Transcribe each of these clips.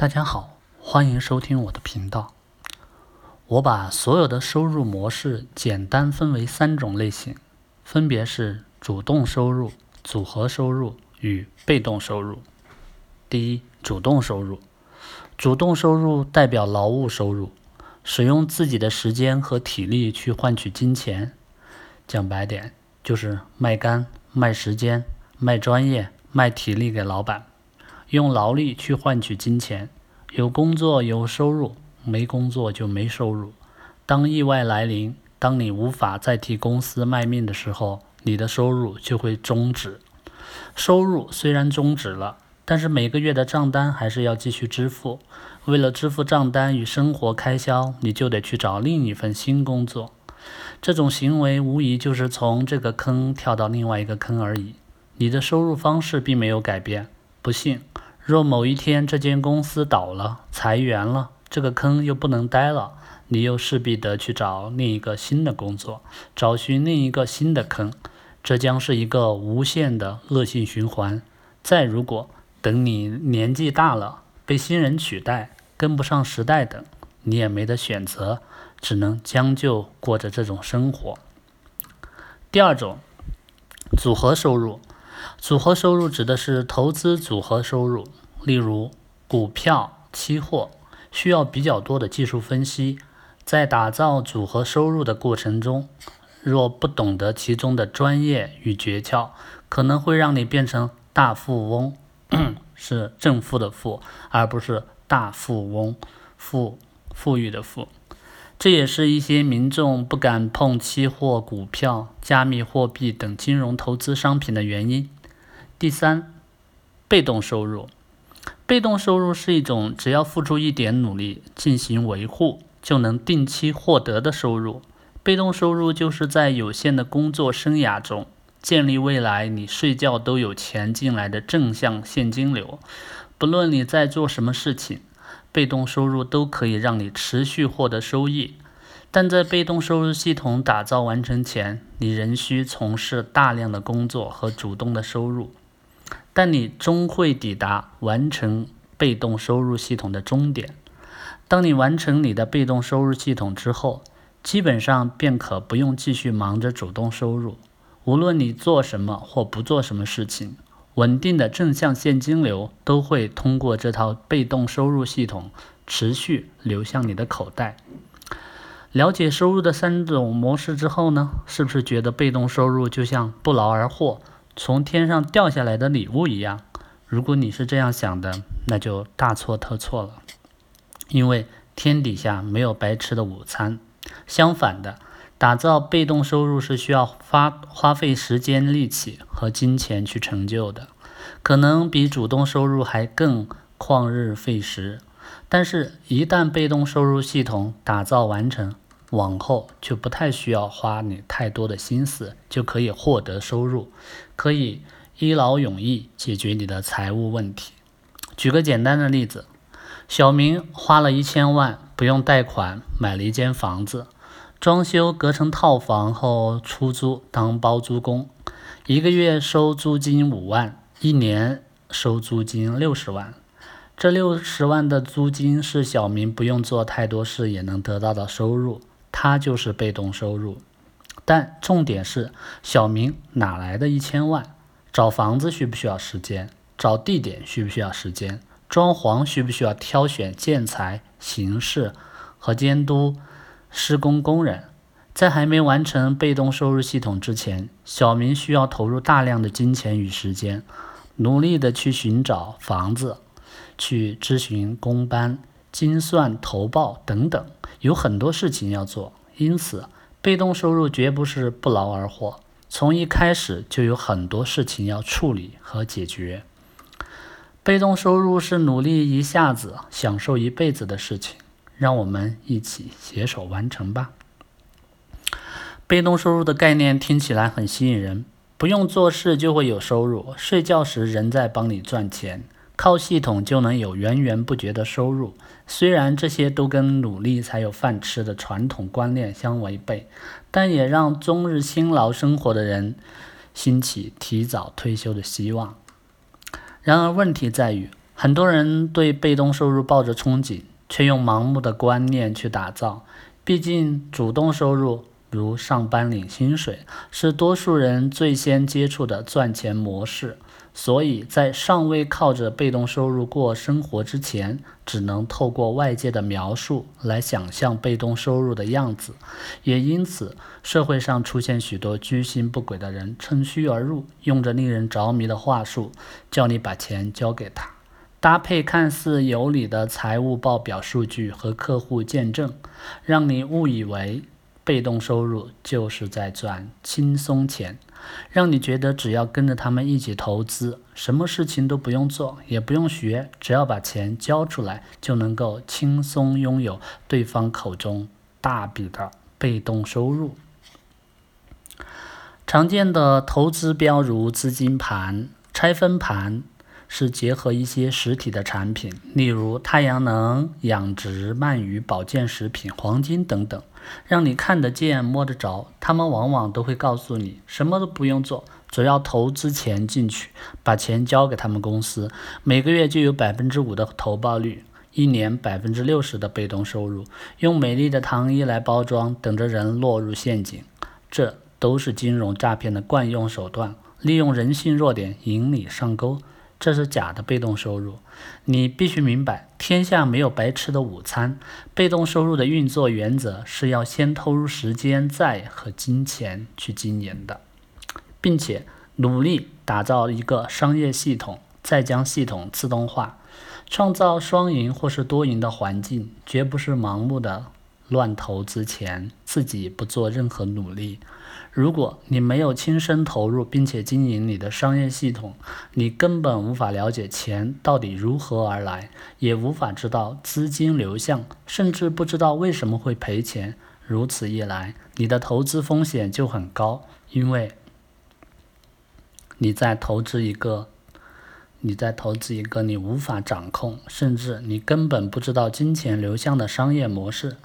大家好，欢迎收听我的频道。我把所有的收入模式简单分为三种类型，分别是主动收入、组合收入与被动收入。第一，主动收入。主动收入代表劳务收入，使用自己的时间和体力去换取金钱。讲白点，就是卖肝、卖时间、卖专业、卖体力给老板。用劳力去换取金钱，有工作有收入，没工作就没收入。当意外来临，当你无法再替公司卖命的时候，你的收入就会终止。收入虽然终止了，但是每个月的账单还是要继续支付。为了支付账单与生活开销，你就得去找另一份新工作。这种行为无疑就是从这个坑跳到另外一个坑而已。你的收入方式并没有改变。不幸，若某一天这间公司倒了、裁员了，这个坑又不能待了，你又势必得去找另一个新的工作，找寻另一个新的坑，这将是一个无限的恶性循环。再如果等你年纪大了，被新人取代，跟不上时代等，你也没得选择，只能将就过着这种生活。第二种，组合收入。组合收入指的是投资组合收入，例如股票、期货，需要比较多的技术分析。在打造组合收入的过程中，若不懂得其中的专业与诀窍，可能会让你变成大富翁，是正负的负，而不是大富翁，富富裕的富。这也是一些民众不敢碰期货、股票、加密货币等金融投资商品的原因。第三，被动收入。被动收入是一种只要付出一点努力进行维护，就能定期获得的收入。被动收入就是在有限的工作生涯中，建立未来你睡觉都有钱进来的正向现金流。不论你在做什么事情，被动收入都可以让你持续获得收益。但在被动收入系统打造完成前，你仍需从事大量的工作和主动的收入。但你终会抵达完成被动收入系统的终点。当你完成你的被动收入系统之后，基本上便可不用继续忙着主动收入。无论你做什么或不做什么事情，稳定的正向现金流都会通过这套被动收入系统持续流向你的口袋。了解收入的三种模式之后呢，是不是觉得被动收入就像不劳而获？从天上掉下来的礼物一样，如果你是这样想的，那就大错特错了。因为天底下没有白吃的午餐。相反的，打造被动收入是需要花花费时间、力气和金钱去成就的，可能比主动收入还更旷日费时。但是，一旦被动收入系统打造完成，往后就不太需要花你太多的心思，就可以获得收入，可以一劳永逸解决你的财务问题。举个简单的例子，小明花了一千万，不用贷款买了一间房子，装修隔成套房后出租当包租公，一个月收租金五万，一年收租金六十万。这六十万的租金是小明不用做太多事也能得到的收入。他就是被动收入，但重点是小明哪来的一千万？找房子需不需要时间？找地点需不需要时间？装潢需不需要挑选建材、形式和监督施工工人？在还没完成被动收入系统之前，小明需要投入大量的金钱与时间，努力的去寻找房子，去咨询工班、精算、投报等等。有很多事情要做，因此被动收入绝不是不劳而获。从一开始就有很多事情要处理和解决。被动收入是努力一下子享受一辈子的事情，让我们一起携手完成吧。被动收入的概念听起来很吸引人，不用做事就会有收入，睡觉时人在帮你赚钱。靠系统就能有源源不绝的收入，虽然这些都跟努力才有饭吃的传统观念相违背，但也让终日辛劳生活的人兴起提早退休的希望。然而问题在于，很多人对被动收入抱着憧憬，却用盲目的观念去打造。毕竟，主动收入如上班领薪水，是多数人最先接触的赚钱模式。所以在尚未靠着被动收入过生活之前，只能透过外界的描述来想象被动收入的样子。也因此，社会上出现许多居心不轨的人，趁虚而入，用着令人着迷的话术，叫你把钱交给他，搭配看似有理的财务报表数据和客户见证，让你误以为被动收入就是在赚轻松钱。让你觉得只要跟着他们一起投资，什么事情都不用做，也不用学，只要把钱交出来，就能够轻松拥有对方口中大笔的被动收入。常见的投资标如资金盘、拆分盘，是结合一些实体的产品，例如太阳能、养殖、鳗鱼、保健食品、黄金等等。让你看得见、摸得着，他们往往都会告诉你，什么都不用做，只要投资钱进去，把钱交给他们公司，每个月就有百分之五的投报率，一年百分之六十的被动收入，用美丽的糖衣来包装，等着人落入陷阱。这都是金融诈骗的惯用手段，利用人性弱点引你上钩。这是假的被动收入，你必须明白，天下没有白吃的午餐。被动收入的运作原则是要先投入时间，再和金钱去经营的，并且努力打造一个商业系统，再将系统自动化，创造双赢或是多赢的环境，绝不是盲目的乱投资钱，自己不做任何努力。如果你没有亲身投入并且经营你的商业系统，你根本无法了解钱到底如何而来，也无法知道资金流向，甚至不知道为什么会赔钱。如此一来，你的投资风险就很高，因为你在投资一个你在投资一个你无法掌控，甚至你根本不知道金钱流向的商业模式，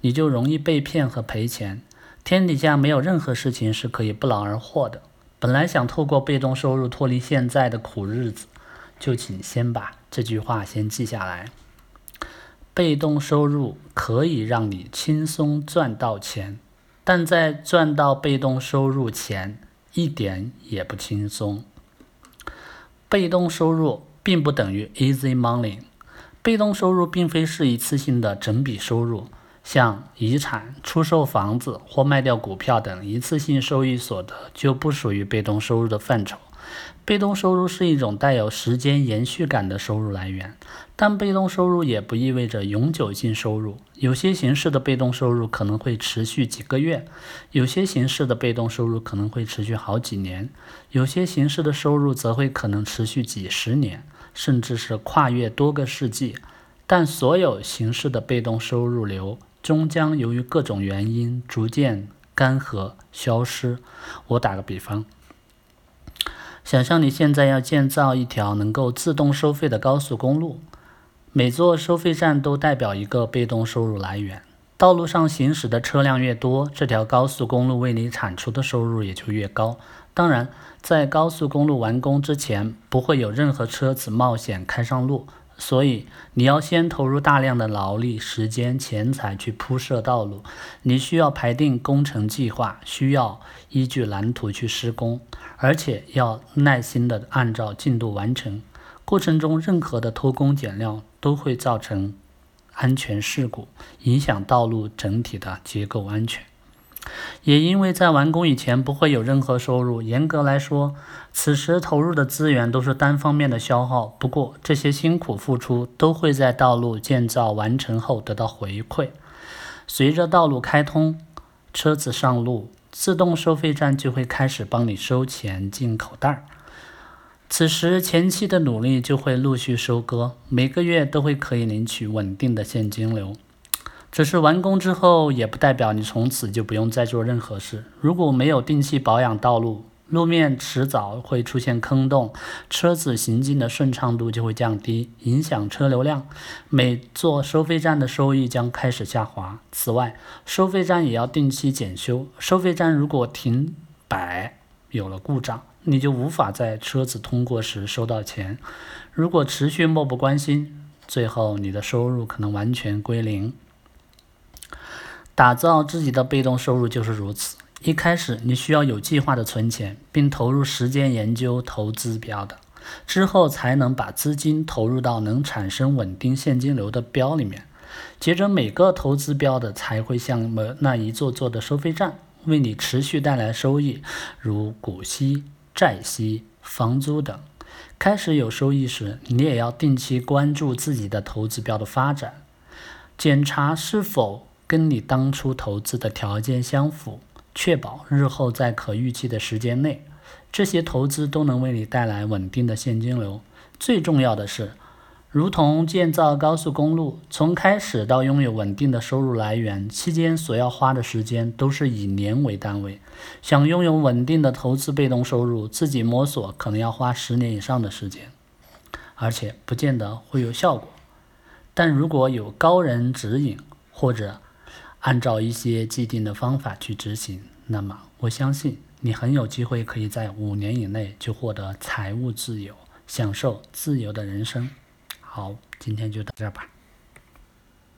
你就容易被骗和赔钱。天底下没有任何事情是可以不劳而获的。本来想透过被动收入脱离现在的苦日子，就请先把这句话先记下来：被动收入可以让你轻松赚到钱，但在赚到被动收入前，一点也不轻松。被动收入并不等于 easy money，被动收入并非是一次性的整笔收入。像遗产、出售房子或卖掉股票等一次性收益所得就不属于被动收入的范畴。被动收入是一种带有时间延续感的收入来源，但被动收入也不意味着永久性收入。有些形式的被动收入可能会持续几个月，有些形式的被动收入可能会持续好几年，有些形式的收入则会可能持续几十年，甚至是跨越多个世纪。但所有形式的被动收入流。终将由于各种原因逐渐干涸消失。我打个比方，想象你现在要建造一条能够自动收费的高速公路，每座收费站都代表一个被动收入来源。道路上行驶的车辆越多，这条高速公路为你产出的收入也就越高。当然，在高速公路完工之前，不会有任何车子冒险开上路。所以，你要先投入大量的劳力、时间、钱财去铺设道路。你需要排定工程计划，需要依据蓝图去施工，而且要耐心的按照进度完成。过程中，任何的偷工减料都会造成安全事故，影响道路整体的结构安全。也因为在完工以前不会有任何收入，严格来说，此时投入的资源都是单方面的消耗。不过，这些辛苦付出都会在道路建造完成后得到回馈。随着道路开通，车子上路，自动收费站就会开始帮你收钱进口袋儿。此时前期的努力就会陆续收割，每个月都会可以领取稳定的现金流。只是完工之后，也不代表你从此就不用再做任何事。如果没有定期保养道路，路面迟早会出现坑洞，车子行进的顺畅度就会降低，影响车流量。每座收费站的收益将开始下滑。此外，收费站也要定期检修。收费站如果停摆，有了故障，你就无法在车子通过时收到钱。如果持续漠不关心，最后你的收入可能完全归零。打造自己的被动收入就是如此。一开始你需要有计划的存钱，并投入时间研究投资标的，之后才能把资金投入到能产生稳定现金流的标里面。接着每个投资标的才会像那一座座的收费站，为你持续带来收益，如股息、债息、房租等。开始有收益时，你也要定期关注自己的投资标的发展，检查是否跟你当初投资的条件相符。确保日后在可预期的时间内，这些投资都能为你带来稳定的现金流。最重要的是，如同建造高速公路，从开始到拥有稳定的收入来源期间所要花的时间都是以年为单位。想拥有稳定的投资被动收入，自己摸索可能要花十年以上的时间，而且不见得会有效果。但如果有高人指引，或者按照一些既定的方法去执行，那么我相信你很有机会可以在五年以内就获得财务自由，享受自由的人生。好，今天就到这吧。